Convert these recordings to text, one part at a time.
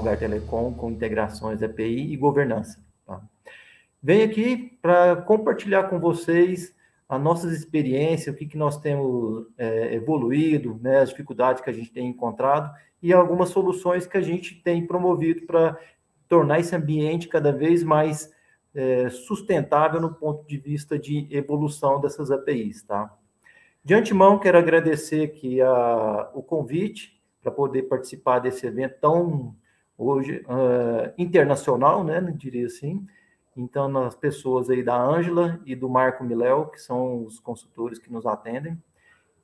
Algar Telecom com integrações API e governança. Tá? Venho aqui para compartilhar com vocês as nossas experiências, o que, que nós temos é, evoluído, né, as dificuldades que a gente tem encontrado e algumas soluções que a gente tem promovido para tornar esse ambiente cada vez mais é, sustentável no ponto de vista de evolução dessas APIs, tá? De antemão, quero agradecer aqui a, o convite para poder participar desse evento tão hoje uh, internacional, né, diria assim. Então, nas pessoas aí da Ângela e do Marco Miléo, que são os consultores que nos atendem.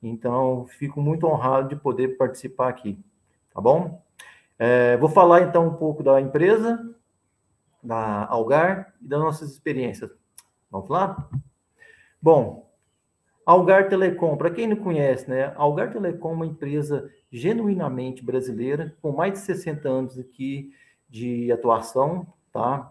Então, fico muito honrado de poder participar aqui, tá bom? É, vou falar então um pouco da empresa, da Algar e das nossas experiências. Vamos lá? Bom, Algar Telecom, para quem não conhece, né? Algar Telecom é uma empresa genuinamente brasileira, com mais de 60 anos aqui de atuação, tá?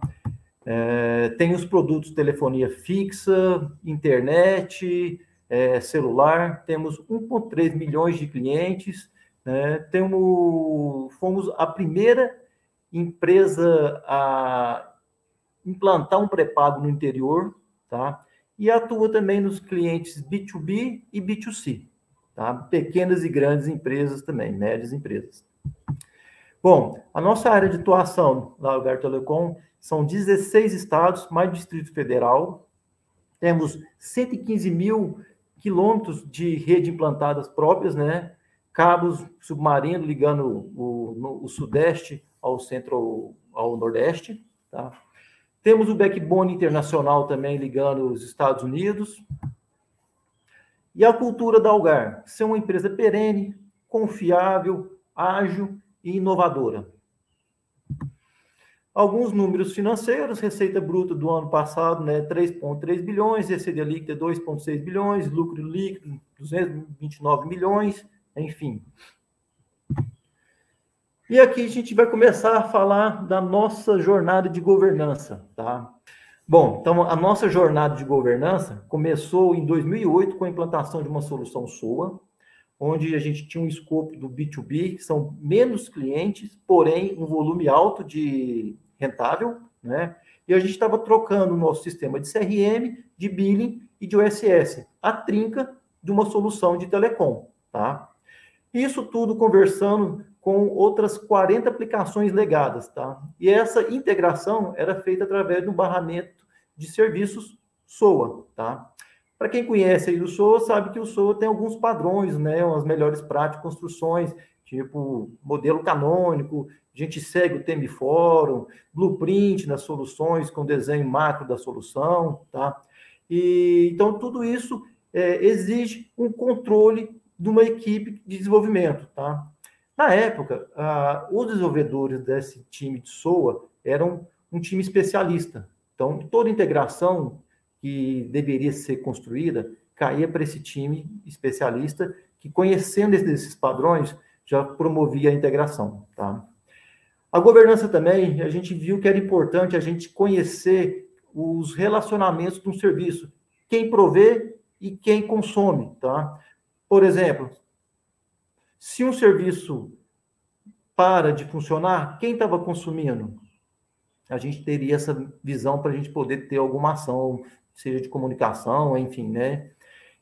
É, tem os produtos telefonia fixa, internet, é, celular, temos 1,3 milhões de clientes, né? temos, fomos a primeira empresa a implantar um pré-pago no interior, tá? e atua também nos clientes B2B e B2C, tá? Pequenas e grandes empresas também, médias empresas. Bom, a nossa área de atuação na Algar Telecom são 16 estados, mais Distrito Federal. Temos 115 mil quilômetros de rede implantadas próprias, né? Cabos submarinos ligando o, o, o sudeste ao centro, ao nordeste, tá? Temos o backbone internacional também ligando os Estados Unidos. E a cultura da Algar, ser uma empresa perene, confiável, ágil e inovadora. Alguns números financeiros, receita bruta do ano passado, né, 3,3 bilhões, receita líquida 2,6 bilhões, lucro líquido 229 milhões, enfim. E aqui a gente vai começar a falar da nossa jornada de governança, tá? Bom, então a nossa jornada de governança começou em 2008 com a implantação de uma solução SOA, onde a gente tinha um escopo do B2B, que são menos clientes, porém um volume alto de rentável, né? E a gente estava trocando o nosso sistema de CRM, de billing e de OSS, a trinca de uma solução de telecom, tá? Isso tudo conversando com outras 40 aplicações legadas, tá? E essa integração era feita através do barramento de serviços SOA, tá? Para quem conhece aí o SOA, sabe que o SOA tem alguns padrões, né? As melhores práticas, construções, tipo modelo canônico, a gente segue o TM Fórum, blueprint nas soluções com desenho macro da solução, tá? E então tudo isso é, exige um controle de uma equipe de desenvolvimento, tá? Na época, ah, os desenvolvedores desse time de SOA eram um time especialista. Então, toda integração que deveria ser construída caía para esse time especialista que, conhecendo esses padrões, já promovia a integração. Tá? A governança também, a gente viu que era importante a gente conhecer os relacionamentos de um serviço, quem provê e quem consome. Tá? Por exemplo, se um serviço para de funcionar, quem estava consumindo? A gente teria essa visão para a gente poder ter alguma ação, seja de comunicação, enfim, né?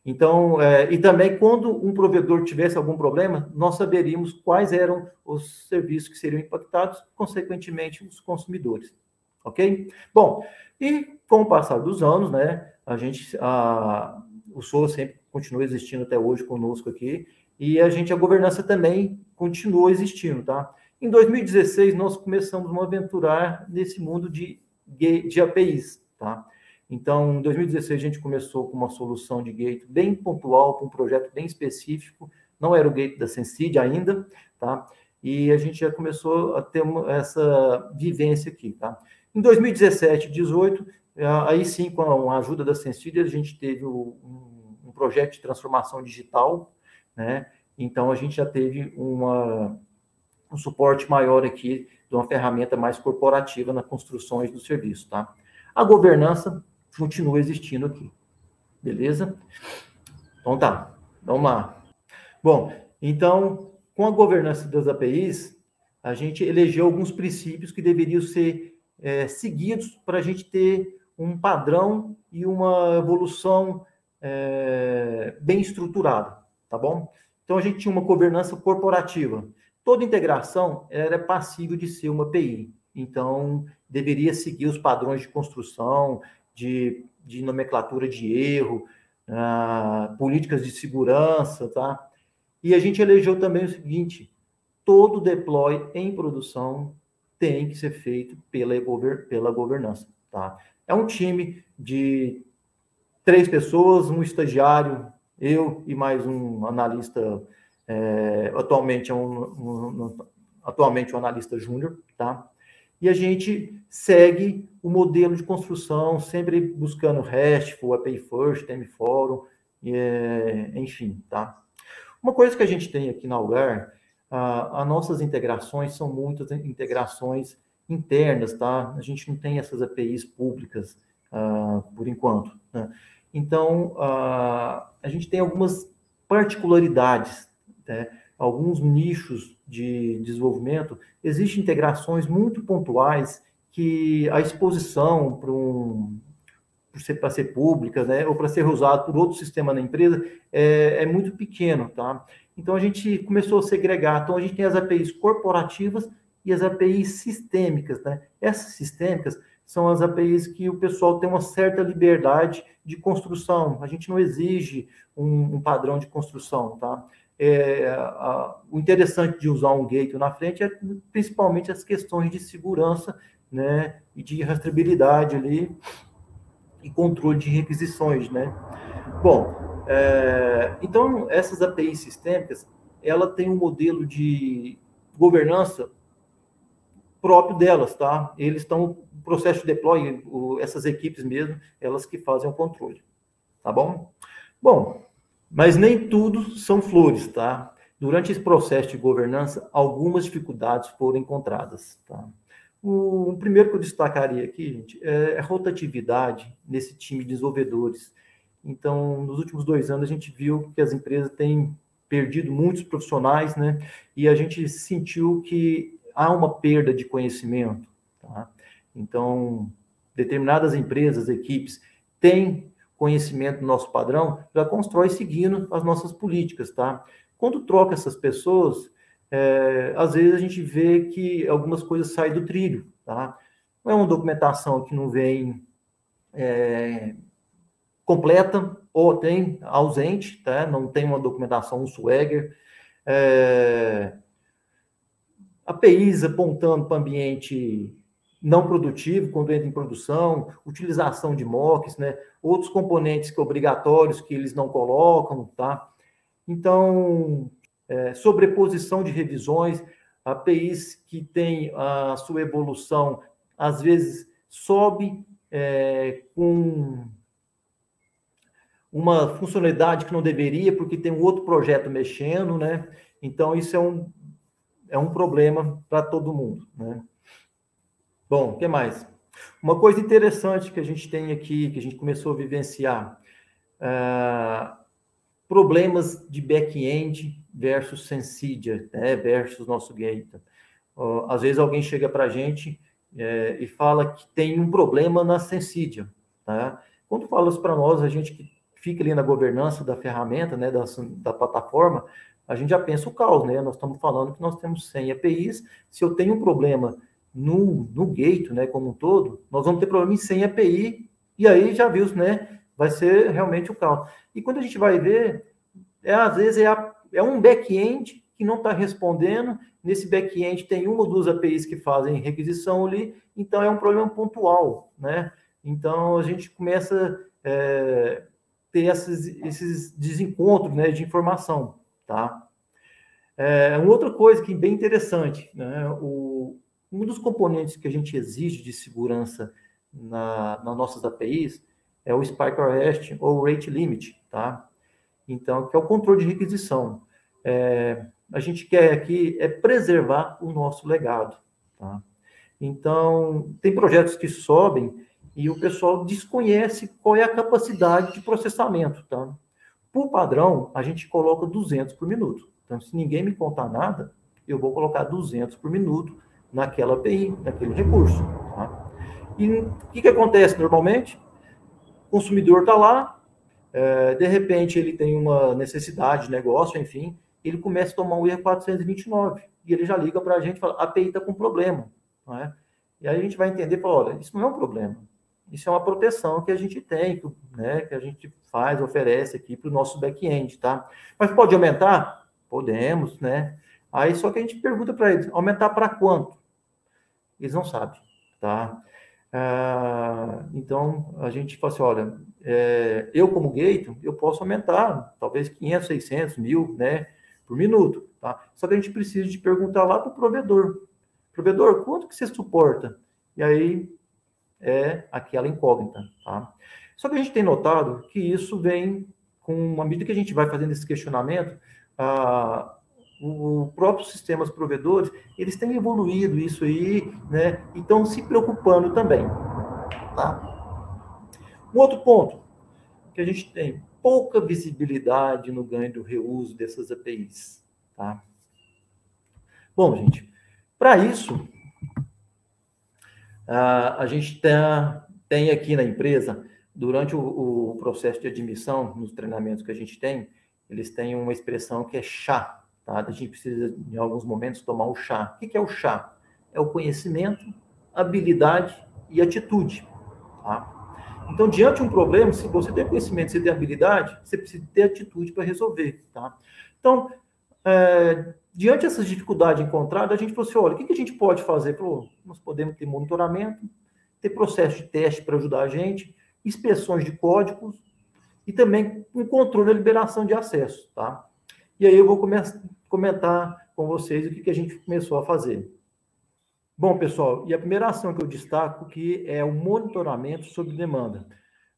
Então, é, e também quando um provedor tivesse algum problema, nós saberíamos quais eram os serviços que seriam impactados, consequentemente, os consumidores. Ok? Bom, e com o passar dos anos, né, a gente, a, o SOA sempre continua existindo até hoje conosco aqui, e a gente, a governança também continuou existindo, tá? Em 2016, nós começamos a aventurar nesse mundo de, de APIs, tá? Então, em 2016, a gente começou com uma solução de gate bem pontual, com um projeto bem específico, não era o gate da Sensid ainda, tá? E a gente já começou a ter uma, essa vivência aqui, tá? Em 2017, 2018, aí sim, com a ajuda da Sensid, a gente teve um, um projeto de transformação digital, né? Então a gente já teve uma, um suporte maior aqui de uma ferramenta mais corporativa nas construções do serviço, tá? A governança continua existindo aqui, beleza? Então tá, vamos lá. Bom, então com a governança das APIs, a gente elegeu alguns princípios que deveriam ser é, seguidos para a gente ter um padrão e uma evolução é, bem estruturada, tá bom? Então a gente tinha uma governança corporativa. Toda integração era passível de ser uma PI. Então deveria seguir os padrões de construção, de, de nomenclatura de erro, uh, políticas de segurança, tá? E a gente elegeu também o seguinte: todo deploy em produção tem que ser feito pela, pela governança, tá? É um time de três pessoas, um estagiário, eu e mais um analista, é, atualmente é um, um, um, atualmente um analista júnior, tá? E a gente segue o modelo de construção, sempre buscando RESTful, API First, TM Forum, é, enfim, tá? Uma coisa que a gente tem aqui na Algar, as nossas integrações são muitas integrações internas, tá? A gente não tem essas APIs públicas uh, por enquanto. Né? Então, uh, a gente tem algumas particularidades, né? alguns nichos de desenvolvimento, existem integrações muito pontuais que a exposição para um para ser pública, né, ou para ser usado por outro sistema na empresa, é, é, muito pequeno, tá? Então a gente começou a segregar. Então a gente tem as APIs corporativas e as APIs sistêmicas, né? Essas sistêmicas são as APIs que o pessoal tem uma certa liberdade de construção. A gente não exige um, um padrão de construção, tá? É, a, o interessante de usar um gateway na frente é principalmente as questões de segurança, né, e de rastreabilidade ali e controle de requisições, né? Bom, é, então essas APIs sistêmicas, ela tem um modelo de governança próprio delas, tá? Eles estão no processo de deploy, essas equipes mesmo, elas que fazem o controle, tá bom? Bom, mas nem tudo são flores, tá? Durante esse processo de governança, algumas dificuldades foram encontradas, tá? O, o primeiro que eu destacaria aqui, gente, é a rotatividade nesse time de desenvolvedores. Então, nos últimos dois anos, a gente viu que as empresas têm perdido muitos profissionais, né? E a gente sentiu que há uma perda de conhecimento. Tá? Então, determinadas empresas, equipes, têm conhecimento do nosso padrão, já constrói seguindo as nossas políticas. Tá? Quando troca essas pessoas, é, às vezes a gente vê que algumas coisas saem do trilho. Tá? Não é uma documentação que não vem é, completa ou tem ausente, tá? não tem uma documentação, um swagger. É, APIs apontando para ambiente não produtivo, quando entra em produção, utilização de mocks, né? outros componentes que obrigatórios que eles não colocam, tá? Então, é, sobreposição de revisões, APIs que tem a sua evolução, às vezes sobe é, com uma funcionalidade que não deveria, porque tem um outro projeto mexendo, né? Então, isso é um é um problema para todo mundo. Né? Bom, o que mais? Uma coisa interessante que a gente tem aqui, que a gente começou a vivenciar, uh, problemas de back-end versus Sensidia, né, versus nosso gate. Uh, às vezes alguém chega para a gente é, e fala que tem um problema na Sensidia. Tá? Quando fala isso para nós, a gente que fica ali na governança da ferramenta, né, da, da plataforma, a gente já pensa o caos, né? Nós estamos falando que nós temos 100 APIs. Se eu tenho um problema no, no gate, né, como um todo, nós vamos ter problema em 100 API, e aí já viu, né? Vai ser realmente o caos. E quando a gente vai ver, é, às vezes é, a, é um back-end que não está respondendo. Nesse back-end tem uma ou duas APIs que fazem requisição ali, então é um problema pontual, né? Então a gente começa a é, ter esses, esses desencontros né, de informação. Tá? É, uma outra coisa que é bem interessante, né? O, um dos componentes que a gente exige de segurança na, nas nossas APIs é o Spike Arrest ou Rate Limit, tá? Então, que é o controle de requisição. É, a gente quer aqui é preservar o nosso legado, tá? Então, tem projetos que sobem e o pessoal desconhece qual é a capacidade de processamento, tá? Por padrão, a gente coloca 200 por minuto. Então, se ninguém me contar nada, eu vou colocar 200 por minuto naquela API, naquele recurso. Tá? E o que, que acontece normalmente? O consumidor está lá, é, de repente ele tem uma necessidade de negócio, enfim, ele começa a tomar um erro 429 e ele já liga para a gente e fala: a API está com problema. Não é? E aí a gente vai entender, fala, olha, isso não é um problema. Isso é uma proteção que a gente tem, né, que a gente faz, oferece aqui para o nosso back-end, tá? Mas pode aumentar? Podemos, né? Aí só que a gente pergunta para eles, aumentar para quanto? Eles não sabem, tá? Ah, então, a gente fala assim, olha, é, eu como gate, eu posso aumentar, talvez 500, 600, mil, né, por minuto, tá? Só que a gente precisa de perguntar lá para o provedor, provedor, quanto que você suporta? E aí é aquela incógnita, tá? Só que a gente tem notado que isso vem com, à medida que a gente vai fazendo esse questionamento, ah, o próprio sistemas provedores, eles têm evoluído isso aí, né? E estão se preocupando também, tá? Um outro ponto que a gente tem pouca visibilidade no ganho do reuso dessas APIs, tá? Bom, gente, para isso, a gente tem, tem aqui na empresa, durante o, o, processo de admissão, nos treinamentos que a gente tem, eles têm uma expressão que é chá, tá? A gente precisa, em alguns momentos, tomar o chá. O que é o chá? É o conhecimento, habilidade e atitude, tá? Então, diante de um problema, se você tem conhecimento, você tem habilidade, você precisa ter atitude para resolver, tá? Então, é, diante dessas dificuldades encontradas, a gente falou assim, olha, o que, que a gente pode fazer? Falou, nós podemos ter monitoramento, ter processo de teste para ajudar a gente, inspeções de códigos e também um controle da liberação de acesso, tá? E aí eu vou comentar com vocês o que, que a gente começou a fazer. Bom, pessoal, e a primeira ação que eu destaco que é o monitoramento sob demanda.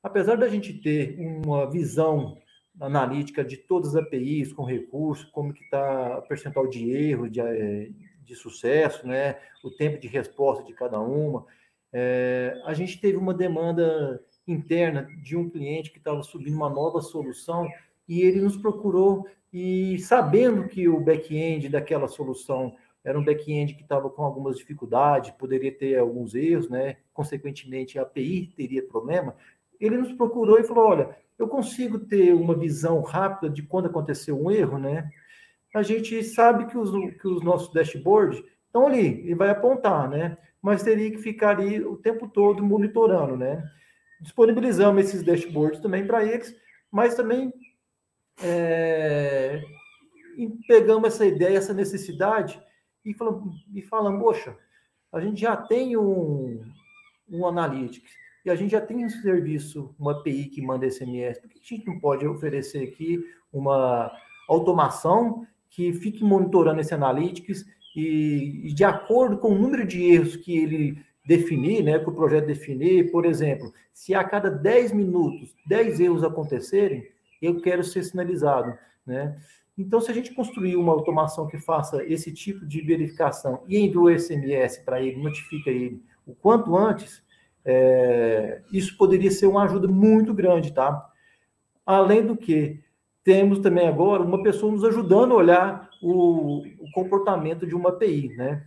Apesar da gente ter uma visão analítica de todas as APIs com recurso, como que está o percentual de erro, de, eh, de sucesso, né? o tempo de resposta de cada uma, é, a gente teve uma demanda interna de um cliente que estava subindo uma nova solução e ele nos procurou e sabendo que o back-end daquela solução era um back-end que estava com algumas dificuldades, poderia ter alguns erros, né? Consequentemente, a API teria problema. Ele nos procurou e falou: olha, eu consigo ter uma visão rápida de quando aconteceu um erro, né? A gente sabe que os, que os nossos dashboards estão ali, e vai apontar, né? Mas teria que ficar ali o tempo todo monitorando, né? Disponibilizamos esses dashboards também para eles, mas também é, pegamos essa ideia, essa necessidade e falamos, e falamos, poxa, a gente já tem um, um Analytics e a gente já tem um serviço, uma API que manda SMS, por que a gente não pode oferecer aqui uma automação que fique monitorando esse Analytics e, e de acordo com o número de erros que ele definir, né, que o projeto definir, por exemplo, se a cada 10 minutos 10 erros acontecerem, eu quero ser sinalizado, né? Então, se a gente construir uma automação que faça esse tipo de verificação e envia o SMS para ele, notifica ele o quanto antes, é, isso poderia ser uma ajuda muito grande, tá? Além do que, temos também agora uma pessoa nos ajudando a olhar o, o comportamento de uma API, né?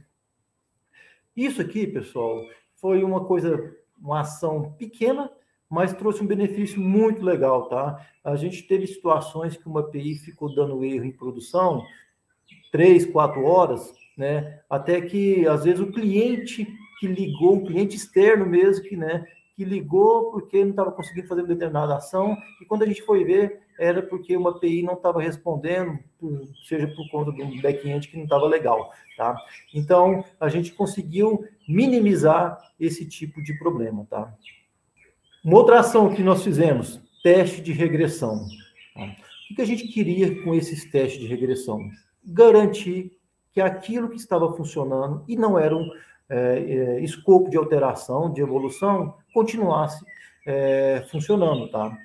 Isso aqui, pessoal, foi uma coisa, uma ação pequena, mas trouxe um benefício muito legal, tá? A gente teve situações que uma API ficou dando erro em produção, três, quatro horas, né? Até que, às vezes, o cliente que ligou, um cliente externo mesmo, que, né, que ligou porque não estava conseguindo fazer uma determinada ação, e quando a gente foi ver, era porque uma API não estava respondendo, seja por conta de um back-end que não estava legal, tá? Então, a gente conseguiu minimizar esse tipo de problema, tá? Uma outra ação que nós fizemos, teste de regressão. O que a gente queria com esses testes de regressão? Garantir que aquilo que estava funcionando e não era um é, é, escopo de alteração, de evolução, continuasse é, funcionando, tá?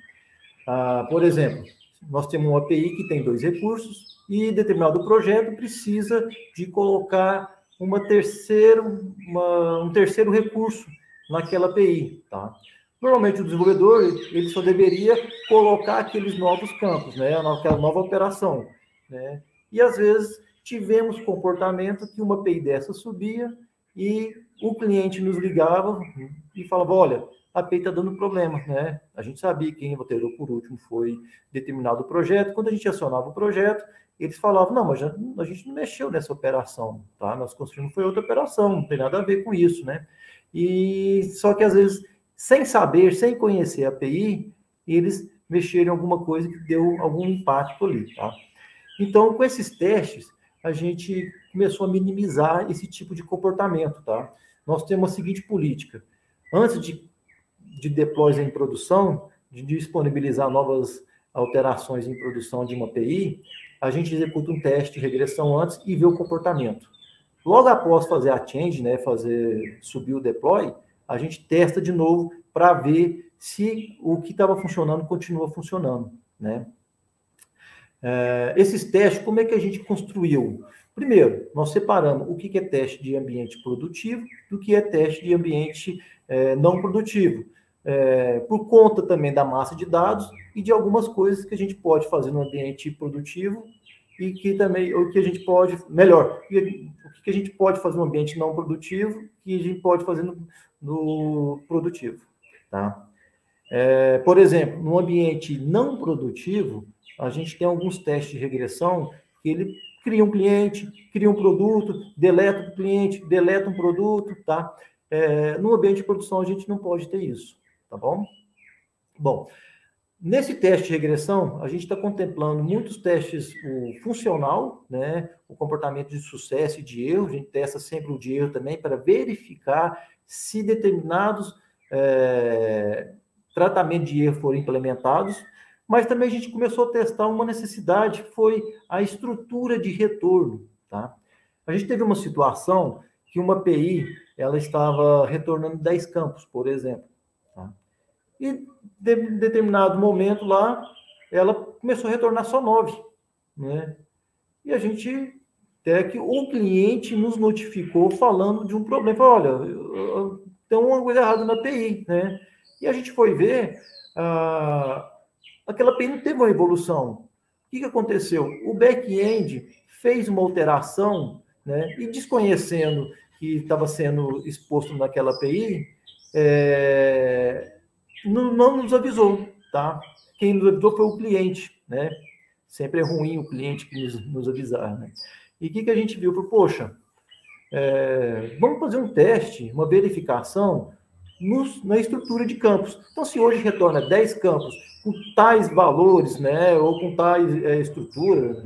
Ah, por exemplo, nós temos uma API que tem dois recursos e determinado projeto precisa de colocar uma terceiro, uma, um terceiro recurso naquela API, tá? Normalmente o desenvolvedor ele só deveria colocar aqueles novos campos, né, aquela nova operação, né? E às vezes tivemos comportamento que uma API dessa subia e o cliente nos ligava e falava, olha, a API está dando problema, né? A gente sabia que quem alterou por último foi determinado projeto. Quando a gente acionava o projeto, eles falavam, não, mas a gente não mexeu nessa operação, tá? Nós construímos foi outra operação, não tem nada a ver com isso, né? E só que às vezes, sem saber, sem conhecer a API, eles mexeram em alguma coisa que deu algum impacto ali, tá? Então, com esses testes, a gente começou a minimizar esse tipo de comportamento, tá? Nós temos a seguinte política: antes de, de deploy em produção, de disponibilizar novas alterações em produção de uma API, a gente executa um teste de regressão antes e vê o comportamento. Logo após fazer a change, né, fazer subir o deploy, a gente testa de novo para ver se o que estava funcionando continua funcionando, né? É, esses testes, como é que a gente construiu? Primeiro, nós separamos o que é teste de ambiente produtivo do que é teste de ambiente é, não produtivo. É, por conta também da massa de dados e de algumas coisas que a gente pode fazer no ambiente produtivo e que também o que a gente pode melhor o que a gente pode fazer no ambiente não produtivo que a gente pode fazer no, no produtivo tá é, por exemplo no ambiente não produtivo a gente tem alguns testes de regressão que ele cria um cliente cria um produto deleta o cliente deleta um produto tá? É, no ambiente de produção a gente não pode ter isso tá bom? Bom Nesse teste de regressão, a gente está contemplando muitos testes, o funcional, né, o comportamento de sucesso e de erro, a gente testa sempre o de erro também para verificar se determinados é, tratamentos de erro foram implementados, mas também a gente começou a testar uma necessidade que foi a estrutura de retorno. Tá? A gente teve uma situação que uma API ela estava retornando 10 campos, por exemplo. E de determinado momento lá, ela começou a retornar só nove, né? E a gente até que o cliente nos notificou falando de um problema, olha, tem uma coisa errada na API, né? E a gente foi ver, ah, aquela API não teve uma evolução. O que, que aconteceu? O back-end fez uma alteração, né? E desconhecendo que estava sendo exposto naquela API, é, não, não nos avisou, tá? Quem nos avisou foi o cliente, né? Sempre é ruim o cliente que nos, nos avisar, né? E o que, que a gente viu? Poxa, é, vamos fazer um teste, uma verificação nos, na estrutura de campos. Então, se hoje retorna 10 campos com tais valores, né, ou com tais é, estrutura,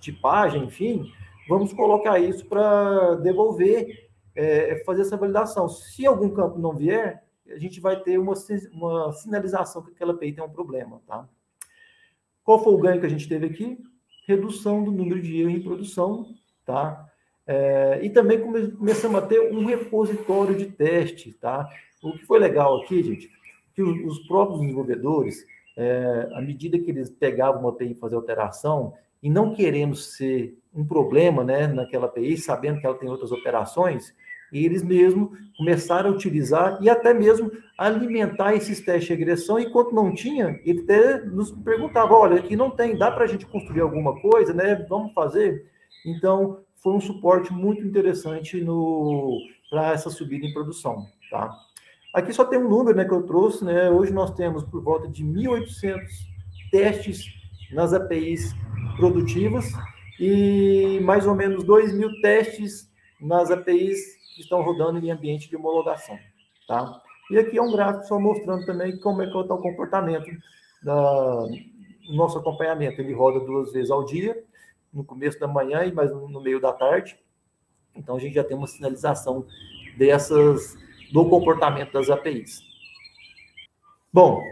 tipagem, enfim, vamos colocar isso para devolver, é, fazer essa validação. Se algum campo não vier, a gente vai ter uma, uma sinalização que aquela API tem um problema, tá? Qual foi o ganho que a gente teve aqui? Redução do número de erros em produção, tá? É, e também come, começamos a ter um repositório de teste, tá? O que foi legal aqui, gente, que os, os próprios desenvolvedores, é, à medida que eles pegavam uma API e fazer alteração, e não querendo ser um problema, né, naquela API, sabendo que ela tem outras operações, eles mesmos começaram a utilizar e até mesmo alimentar esses testes de regressão. E quando não tinha, ele até nos perguntava: olha, aqui não tem, dá para a gente construir alguma coisa, né? Vamos fazer. Então, foi um suporte muito interessante para essa subida em produção. Tá? Aqui só tem um número né, que eu trouxe. Né? Hoje nós temos por volta de 1.800 testes nas APIs produtivas e mais ou menos 2 mil testes nas APIs que estão rodando em ambiente de homologação, tá? E aqui é um gráfico só mostrando também como é que está o comportamento da nosso acompanhamento. Ele roda duas vezes ao dia, no começo da manhã e mais no meio da tarde. Então a gente já tem uma sinalização dessas do comportamento das APIs. Bom,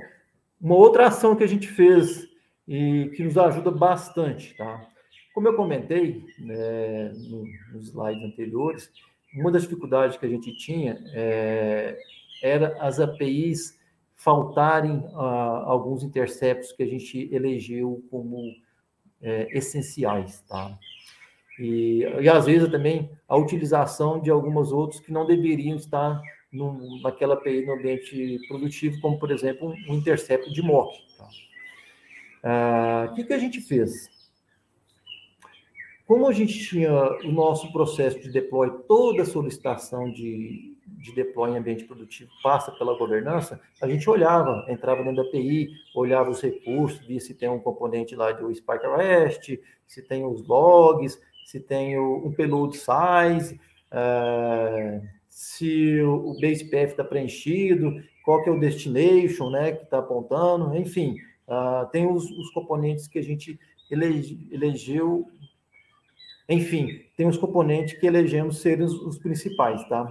uma outra ação que a gente fez e que nos ajuda bastante, tá? Como eu comentei né, nos slides anteriores, uma das dificuldades que a gente tinha é, era as APIs faltarem ah, alguns interceptos que a gente elegeu como é, essenciais, tá? E, e às vezes também a utilização de algumas outros que não deveriam estar no, naquela API no ambiente produtivo, como por exemplo um, um intercepto de mock. Tá? Ah, o que, que a gente fez? como a gente tinha o nosso processo de deploy, toda a solicitação de, de deploy em ambiente produtivo passa pela governança, a gente olhava, entrava dentro da API, olhava os recursos, via se tem um componente lá do Spark REST, se tem os logs, se tem o, um payload size, uh, se o, o base path está preenchido, qual que é o destination, né, que está apontando, enfim, uh, tem os, os, componentes que a gente elege, elegeu enfim, tem os componentes que elegemos serem os, os principais, tá?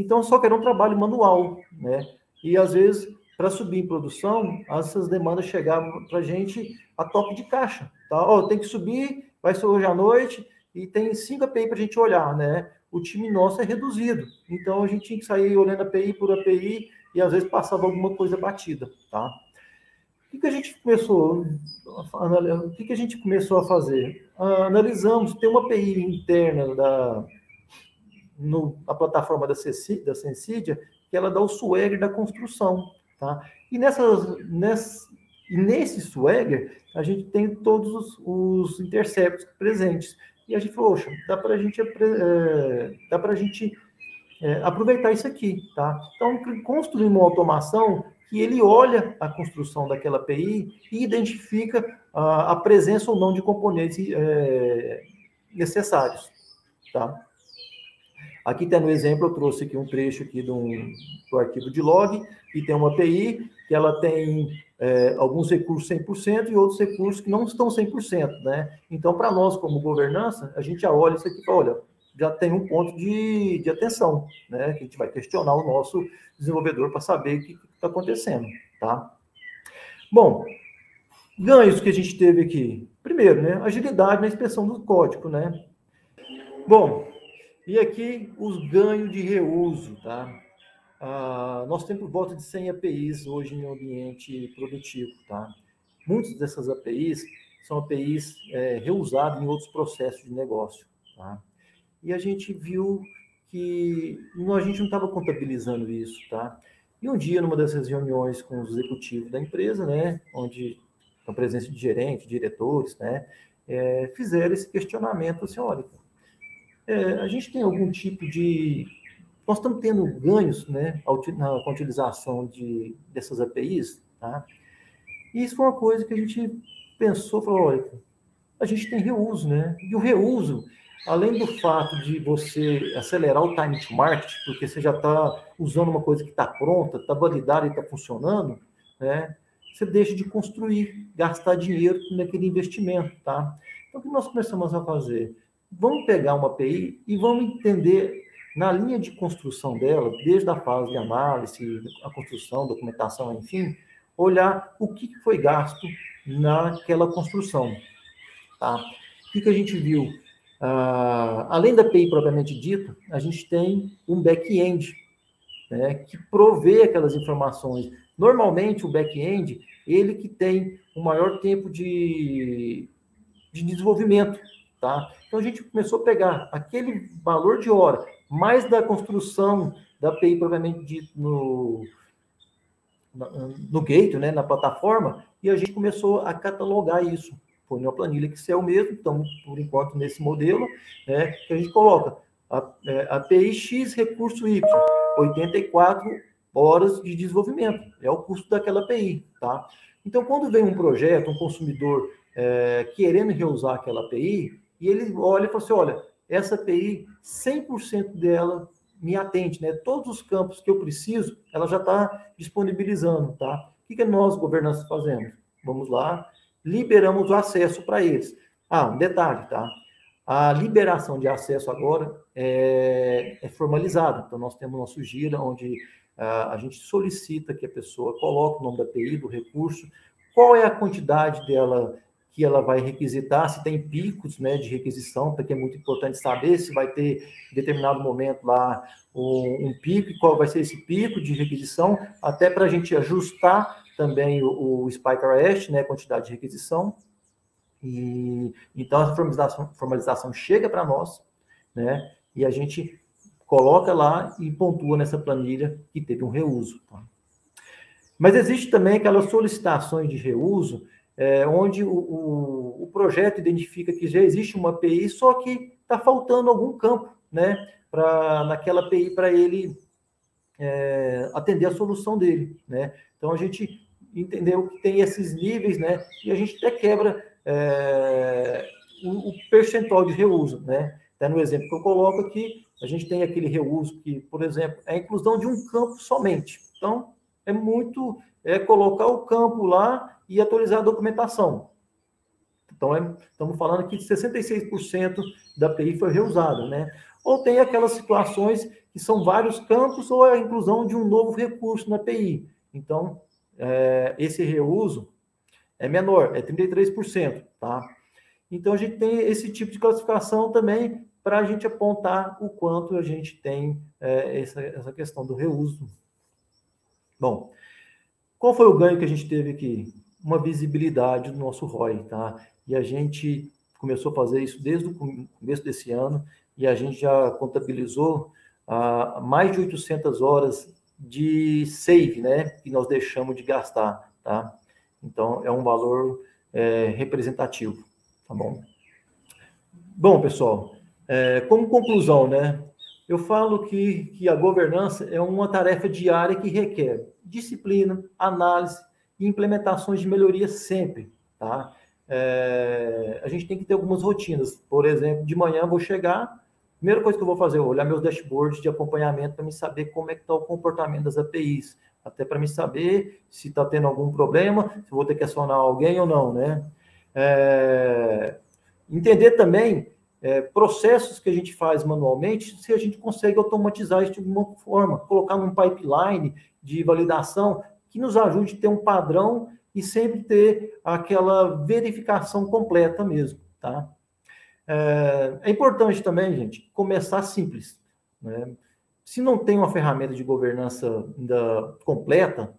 Então, só que era um trabalho manual, né? E às vezes, para subir em produção, essas demandas chegavam para a gente a toque de caixa, tá? Ó, tem que subir, vai ser hoje à noite, e tem cinco API para a gente olhar, né? O time nosso é reduzido, então a gente tinha que sair olhando API por API e às vezes passava alguma coisa batida, tá? O que, que a gente começou a, o que, que a gente começou a fazer? Ah, analisamos, tem uma API interna da no, na plataforma da, Ceci, da Sensidia, que ela dá o swagger da construção, tá? E nessa, e nesse swagger, a gente tem todos os, os intercepts presentes. E a gente falou, oxa, dá para a gente, é, dá para a gente é, aproveitar isso aqui, tá? Então, construir uma automação que ele olha a construção daquela API e identifica a, a presença ou não de componentes é, necessários, tá? Aqui tem no exemplo, eu trouxe aqui um trecho aqui do, do arquivo de log, e tem uma API que ela tem é, alguns recursos 100% e outros recursos que não estão 100%, né? Então, para nós, como governança, a gente já olha isso aqui e fala, olha, já tem um ponto de, de atenção, né? Que a gente vai questionar o nosso desenvolvedor para saber o que está acontecendo, tá? Bom, ganhos que a gente teve aqui. Primeiro, né? Agilidade na inspeção do código, né? Bom, e aqui os ganhos de reuso, tá? Ah, nós temos por volta de 100 APIs hoje em ambiente produtivo, tá? Muitas dessas APIs são APIs é, reusadas em outros processos de negócio, tá? E a gente viu que a gente não estava contabilizando isso, tá? E um dia, numa dessas reuniões com os executivos da empresa, né, onde a presença de gerentes, diretores, né, é, fizeram esse questionamento assim, olha, é, a gente tem algum tipo de... Nós estamos tendo ganhos, né, na utilização de, dessas APIs, tá? E isso foi uma coisa que a gente pensou, falou, olha, a gente tem reuso, né? E o reuso, além do fato de você acelerar o time to market, porque você já está usando uma coisa que está pronta, está validada e está funcionando, né? Você deixa de construir, gastar dinheiro naquele investimento, tá? Então, o que nós começamos a fazer? Vamos pegar uma API e vamos entender na linha de construção dela, desde a fase de análise, a construção, documentação, enfim, olhar o que foi gasto naquela construção, tá? O que, a gente viu? Uh, além da API propriamente dita, a gente tem um back-end né, que provê aquelas informações. Normalmente, o back-end, ele que tem o maior tempo de, de desenvolvimento. Tá? Então, a gente começou a pegar aquele valor de hora, mais da construção da API propriamente dita no, no gate, né, na plataforma, e a gente começou a catalogar isso põe uma planilha Excel mesmo, então, por enquanto, nesse modelo, né, que a gente coloca a, é, API X, recurso Y, 84 horas de desenvolvimento, é o custo daquela API, tá? Então, quando vem um projeto, um consumidor é, querendo reusar aquela API, e ele olha e fala assim, olha, essa API, 100% dela me atende, né? Todos os campos que eu preciso, ela já está disponibilizando, tá? O que, que nós, governança, fazemos? Vamos lá, liberamos o acesso para eles. Ah, um detalhe, tá? A liberação de acesso agora é, é formalizada. Então, nós temos nosso gira, onde uh, a gente solicita que a pessoa coloque o nome da API, do recurso, qual é a quantidade dela que ela vai requisitar, se tem picos né, de requisição, porque é muito importante saber se vai ter, em determinado momento lá, um, um pico, e qual vai ser esse pico de requisição, até para a gente ajustar também o, o Spike REST, né, quantidade de requisição. E, então, a formalização, formalização chega para nós, né, e a gente coloca lá e pontua nessa planilha que teve um reuso. Tá? Mas existe também aquelas solicitações de reuso é, onde o, o, o, projeto identifica que já existe uma API, só que está faltando algum campo, né, para naquela API para ele é, atender a solução dele, né? Então a gente entendeu que tem esses níveis, né? E a gente até quebra é, o, o, percentual de reuso, né? Até no exemplo que eu coloco aqui, a gente tem aquele reuso que, por exemplo, é a inclusão de um campo somente. Então, é muito é colocar o campo lá e atualizar a documentação. Então, é, estamos falando aqui de 66% da API foi reusada, né? Ou tem aquelas situações que são vários campos ou a inclusão de um novo recurso na API. Então, é, esse reuso é menor, é 33%, tá? Então, a gente tem esse tipo de classificação também para a gente apontar o quanto a gente tem é, essa, essa questão do reuso. Bom, qual foi o ganho que a gente teve aqui? Uma visibilidade do nosso ROI, tá? E a gente começou a fazer isso desde o começo desse ano e a gente já contabilizou ah, mais de 800 horas de save, né? Que nós deixamos de gastar, tá? Então, é um valor é, representativo, tá bom? Bom, pessoal, é, como conclusão, né? Eu falo que, que a governança é uma tarefa diária que requer disciplina, análise e implementações de melhoria sempre, tá? É, a gente tem que ter algumas rotinas. Por exemplo, de manhã eu vou chegar, primeira coisa que eu vou fazer é olhar meus dashboards de acompanhamento para me saber como é que está o comportamento das APIs, até para me saber se está tendo algum problema, se vou ter que acionar alguém ou não, né? É, entender também é, processos que a gente faz manualmente, se a gente consegue automatizar isso de alguma forma, colocar num pipeline de validação que nos ajude a ter um padrão e sempre ter aquela verificação completa mesmo, tá? É, é importante também, gente, começar simples. Né? Se não tem uma ferramenta de governança ainda completa,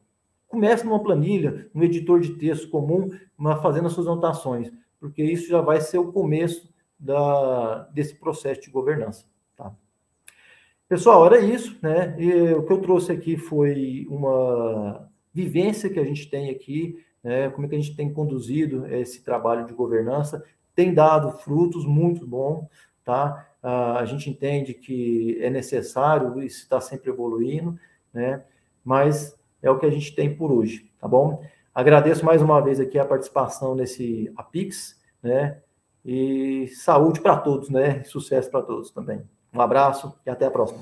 comece numa planilha, no editor de texto comum, fazendo as suas anotações, porque isso já vai ser o começo da, desse processo de governança. Tá? Pessoal, era isso, né? E o que eu trouxe aqui foi uma vivência que a gente tem aqui, né? como é que a gente tem conduzido esse trabalho de governança, tem dado frutos muito bons, tá? a gente entende que é necessário, isso está sempre evoluindo, né? Mas é o que a gente tem por hoje, tá bom? Agradeço mais uma vez aqui a participação nesse Apix, né? E saúde para todos, né? Sucesso para todos também. Um abraço e até a próxima.